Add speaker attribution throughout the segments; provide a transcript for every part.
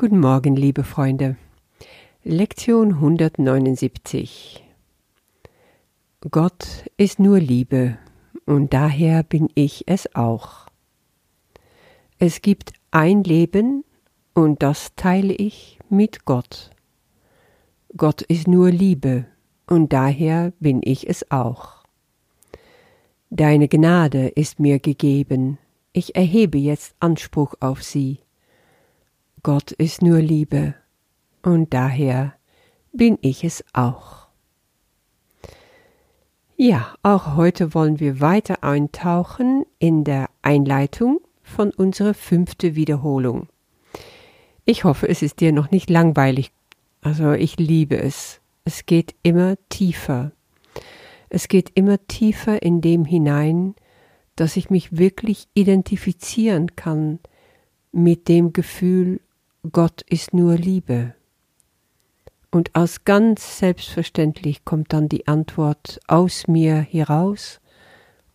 Speaker 1: Guten Morgen, liebe Freunde. Lektion 179. Gott ist nur Liebe und daher bin ich es auch. Es gibt ein Leben und das teile ich mit Gott. Gott ist nur Liebe und daher bin ich es auch. Deine Gnade ist mir gegeben, ich erhebe jetzt Anspruch auf sie Gott ist nur Liebe und daher bin ich es auch. Ja, auch heute wollen wir weiter eintauchen in der Einleitung von unserer fünften Wiederholung. Ich hoffe, es ist dir noch nicht langweilig. Also ich liebe es. Es geht immer tiefer. Es geht immer tiefer in dem hinein, dass ich mich wirklich identifizieren kann mit dem Gefühl Gott ist nur Liebe. Und als ganz selbstverständlich kommt dann die Antwort aus mir heraus,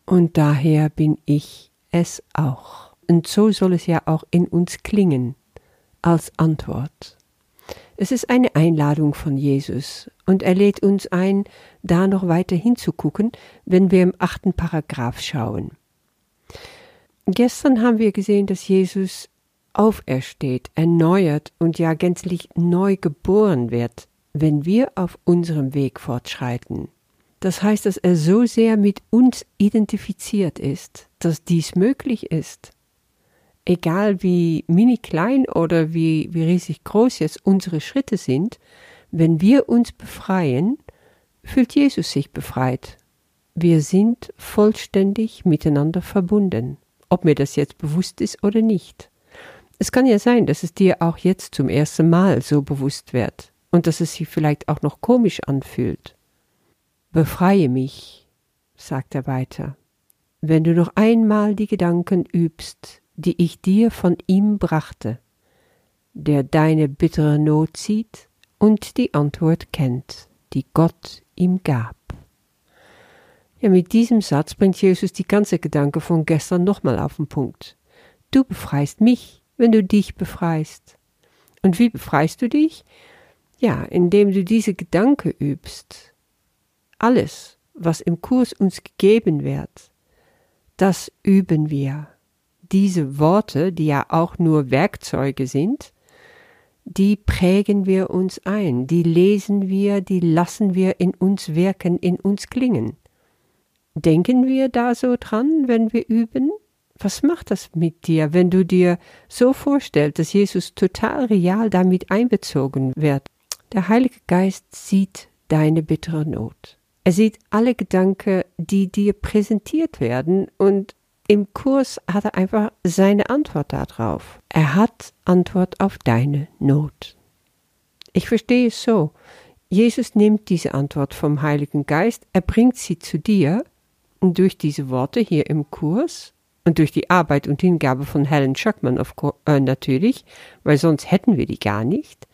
Speaker 1: und daher bin ich es auch. Und so soll es ja auch in uns klingen, als Antwort. Es ist eine Einladung von Jesus, und er lädt uns ein, da noch weiter hinzugucken, wenn wir im achten Paragraph schauen. Gestern haben wir gesehen, dass Jesus aufersteht, erneuert und ja gänzlich neu geboren wird, wenn wir auf unserem Weg fortschreiten. Das heißt, dass er so sehr mit uns identifiziert ist, dass dies möglich ist. Egal wie mini klein oder wie, wie riesig groß jetzt unsere Schritte sind, wenn wir uns befreien, fühlt Jesus sich befreit. Wir sind vollständig miteinander verbunden, ob mir das jetzt bewusst ist oder nicht. Es kann ja sein, dass es dir auch jetzt zum ersten Mal so bewusst wird und dass es sich vielleicht auch noch komisch anfühlt. Befreie mich, sagt er weiter, wenn du noch einmal die Gedanken übst, die ich dir von ihm brachte, der deine bittere Not sieht und die Antwort kennt, die Gott ihm gab. Ja, mit diesem Satz bringt Jesus die ganze Gedanke von gestern nochmal auf den Punkt. Du befreist mich, wenn du dich befreist. Und wie befreist du dich? Ja, indem du diese Gedanke übst. Alles, was im Kurs uns gegeben wird, das üben wir. Diese Worte, die ja auch nur Werkzeuge sind, die prägen wir uns ein, die lesen wir, die lassen wir in uns wirken, in uns klingen. Denken wir da so dran, wenn wir üben? Was macht das mit dir, wenn du dir so vorstellst, dass Jesus total real damit einbezogen wird? Der Heilige Geist sieht deine bittere Not. Er sieht alle Gedanken, die dir präsentiert werden und im Kurs hat er einfach seine Antwort darauf. Er hat Antwort auf deine Not. Ich verstehe es so. Jesus nimmt diese Antwort vom Heiligen Geist, er bringt sie zu dir und durch diese Worte hier im Kurs und durch die Arbeit und Hingabe von Helen Schuckman äh, natürlich, weil sonst hätten wir die gar nicht.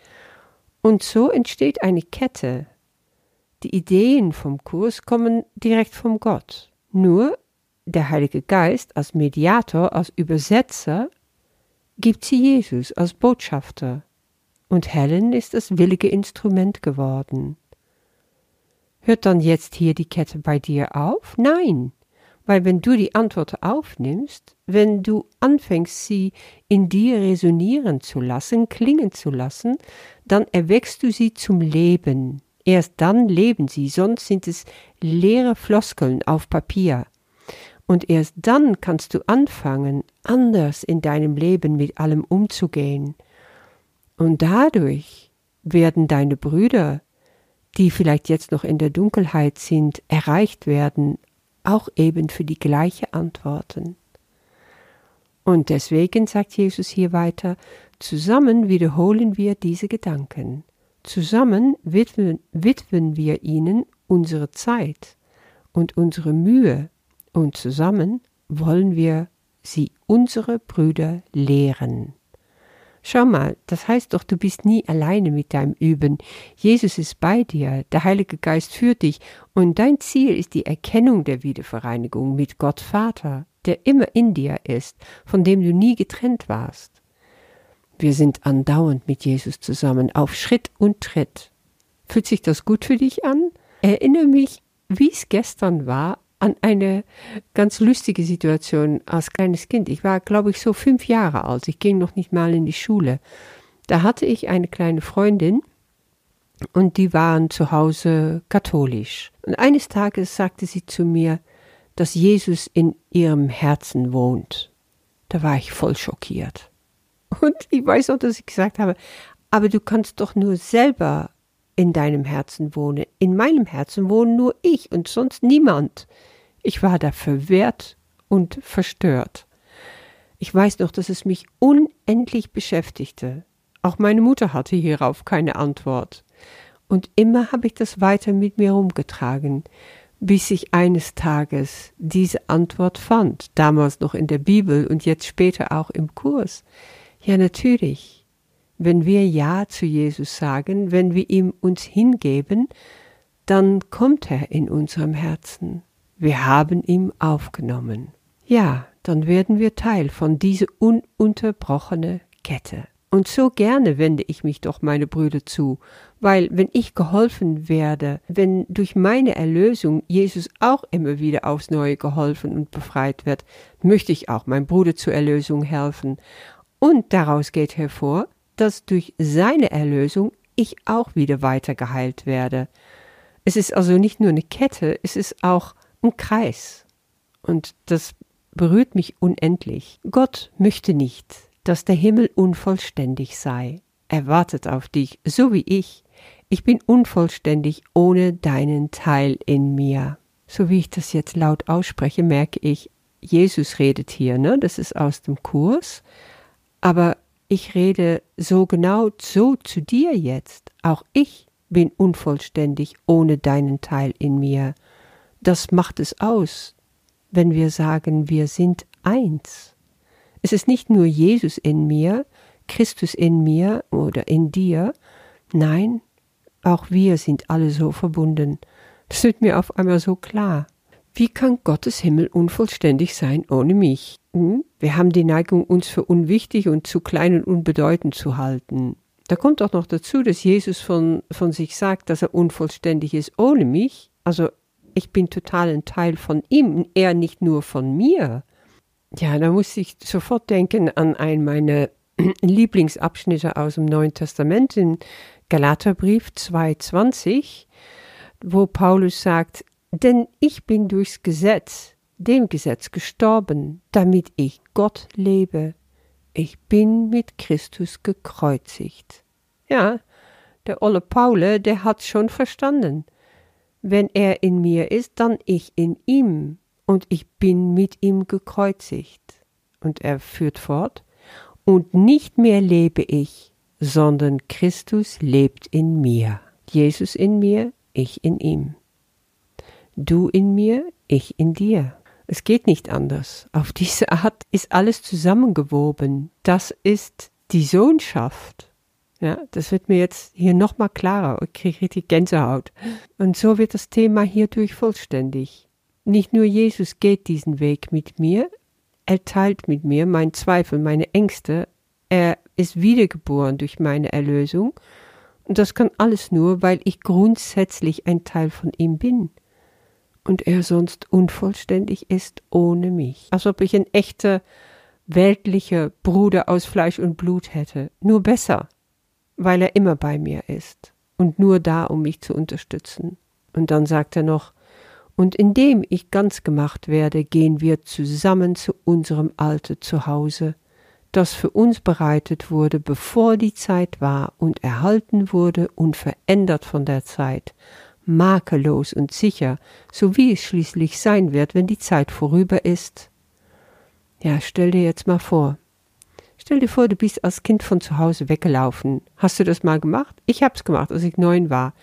Speaker 1: Und so entsteht eine Kette. Die Ideen vom Kurs kommen direkt vom Gott. Nur der Heilige Geist als Mediator, als Übersetzer, gibt sie Jesus als Botschafter. Und Helen ist das willige Instrument geworden. Hört dann jetzt hier die Kette bei dir auf? Nein. Weil wenn du die Antwort aufnimmst, wenn du anfängst, sie in dir resonieren zu lassen, klingen zu lassen, dann erweckst du sie zum Leben. Erst dann leben sie, sonst sind es leere Floskeln auf Papier. Und erst dann kannst du anfangen, anders in deinem Leben mit allem umzugehen. Und dadurch werden deine Brüder, die vielleicht jetzt noch in der Dunkelheit sind, erreicht werden auch eben für die gleiche Antworten. Und deswegen sagt Jesus hier weiter, zusammen wiederholen wir diese Gedanken. Zusammen widmen, widmen wir ihnen unsere Zeit und unsere Mühe und zusammen wollen wir sie unsere Brüder lehren. Schau mal, das heißt doch, du bist nie alleine mit deinem Üben. Jesus ist bei dir, der Heilige Geist führt dich und dein Ziel ist die Erkennung der Wiedervereinigung mit Gott Vater, der immer in dir ist, von dem du nie getrennt warst. Wir sind andauernd mit Jesus zusammen, auf Schritt und Tritt. Fühlt sich das gut für dich an? Erinnere mich, wie es gestern war, an eine ganz lustige Situation als kleines Kind. Ich war, glaube ich, so fünf Jahre alt. Ich ging noch nicht mal in die Schule. Da hatte ich eine kleine Freundin und die waren zu Hause katholisch. Und eines Tages sagte sie zu mir, dass Jesus in ihrem Herzen wohnt. Da war ich voll schockiert. Und ich weiß auch, dass ich gesagt habe, aber du kannst doch nur selber in deinem Herzen wohnen. In meinem Herzen wohnen nur ich und sonst niemand. Ich war da verwehrt und verstört. Ich weiß noch, dass es mich unendlich beschäftigte. Auch meine Mutter hatte hierauf keine Antwort. Und immer habe ich das weiter mit mir rumgetragen, bis ich eines Tages diese Antwort fand, damals noch in der Bibel und jetzt später auch im Kurs. Ja, natürlich. Wenn wir Ja zu Jesus sagen, wenn wir ihm uns hingeben, dann kommt er in unserem Herzen. Wir haben ihn aufgenommen. Ja, dann werden wir Teil von dieser ununterbrochene Kette. Und so gerne wende ich mich doch meine Brüder zu, weil wenn ich geholfen werde, wenn durch meine Erlösung Jesus auch immer wieder aufs Neue geholfen und befreit wird, möchte ich auch meinem Bruder zur Erlösung helfen. Und daraus geht hervor, dass durch seine Erlösung ich auch wieder weiter geheilt werde. Es ist also nicht nur eine Kette, es ist auch ein Kreis. Und das berührt mich unendlich. Gott möchte nicht, dass der Himmel unvollständig sei. Er wartet auf dich, so wie ich. Ich bin unvollständig ohne deinen Teil in mir. So wie ich das jetzt laut ausspreche, merke ich, Jesus redet hier, ne? Das ist aus dem Kurs. Aber ich rede so genau so zu dir jetzt. Auch ich bin unvollständig ohne deinen Teil in mir das macht es aus, wenn wir sagen, wir sind eins. Es ist nicht nur Jesus in mir, Christus in mir oder in dir, nein, auch wir sind alle so verbunden. Das wird mir auf einmal so klar. Wie kann Gottes Himmel unvollständig sein ohne mich? Hm? Wir haben die Neigung, uns für unwichtig und zu klein und unbedeutend zu halten. Da kommt auch noch dazu, dass Jesus von, von sich sagt, dass er unvollständig ist ohne mich. Also ich bin total ein Teil von ihm, er nicht nur von mir. Ja, da muss ich sofort denken an einen meiner Lieblingsabschnitte aus dem Neuen Testament, im Galaterbrief 2,20, wo Paulus sagt, denn ich bin durchs Gesetz, dem Gesetz gestorben, damit ich Gott lebe. Ich bin mit Christus gekreuzigt. Ja, der olle Paule, der hat's schon verstanden. Wenn er in mir ist, dann ich in ihm, und ich bin mit ihm gekreuzigt. Und er führt fort, und nicht mehr lebe ich, sondern Christus lebt in mir. Jesus in mir, ich in ihm. Du in mir, ich in dir. Es geht nicht anders. Auf diese Art ist alles zusammengewoben. Das ist die Sohnschaft. Ja, das wird mir jetzt hier nochmal klarer. Ich kriege richtig Gänsehaut. Und so wird das Thema hierdurch vollständig. Nicht nur Jesus geht diesen Weg mit mir, er teilt mit mir meinen Zweifel, meine Ängste, er ist wiedergeboren durch meine Erlösung, und das kann alles nur, weil ich grundsätzlich ein Teil von ihm bin und er sonst unvollständig ist ohne mich. Als ob ich ein echter weltlicher Bruder aus Fleisch und Blut hätte, nur besser weil er immer bei mir ist und nur da, um mich zu unterstützen. Und dann sagt er noch, und indem ich ganz gemacht werde, gehen wir zusammen zu unserem alten Zuhause, das für uns bereitet wurde, bevor die Zeit war und erhalten wurde, unverändert von der Zeit, makellos und sicher, so wie es schließlich sein wird, wenn die Zeit vorüber ist. Ja, stell dir jetzt mal vor, Stell dir vor, du bist als Kind von zu Hause weggelaufen. Hast du das mal gemacht? Ich hab's gemacht, als ich neun war.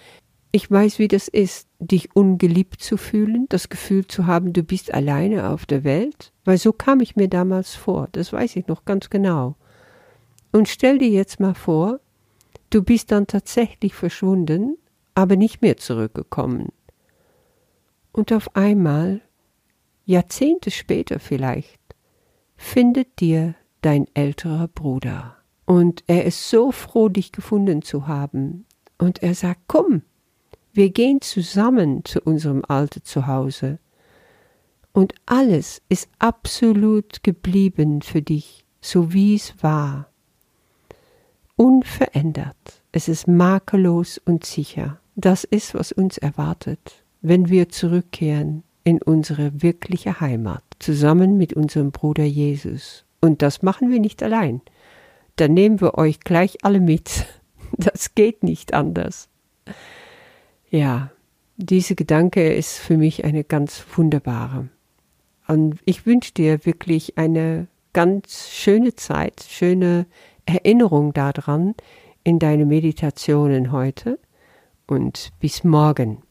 Speaker 1: Ich weiß, wie das ist, dich ungeliebt zu fühlen, das Gefühl zu haben, du bist alleine auf der Welt, weil so kam ich mir damals vor, das weiß ich noch ganz genau. Und stell dir jetzt mal vor, du bist dann tatsächlich verschwunden, aber nicht mehr zurückgekommen. Und auf einmal, Jahrzehnte später vielleicht, findet dir dein älterer Bruder. Und er ist so froh, dich gefunden zu haben. Und er sagt, komm, wir gehen zusammen zu unserem alten Zuhause. Und alles ist absolut geblieben für dich, so wie es war. Unverändert. Es ist makellos und sicher. Das ist, was uns erwartet, wenn wir zurückkehren in unsere wirkliche Heimat, zusammen mit unserem Bruder Jesus. Und das machen wir nicht allein. Da nehmen wir euch gleich alle mit. Das geht nicht anders. Ja, diese Gedanke ist für mich eine ganz wunderbare. Und ich wünsche dir wirklich eine ganz schöne Zeit, schöne Erinnerung daran in deine Meditationen heute und bis morgen.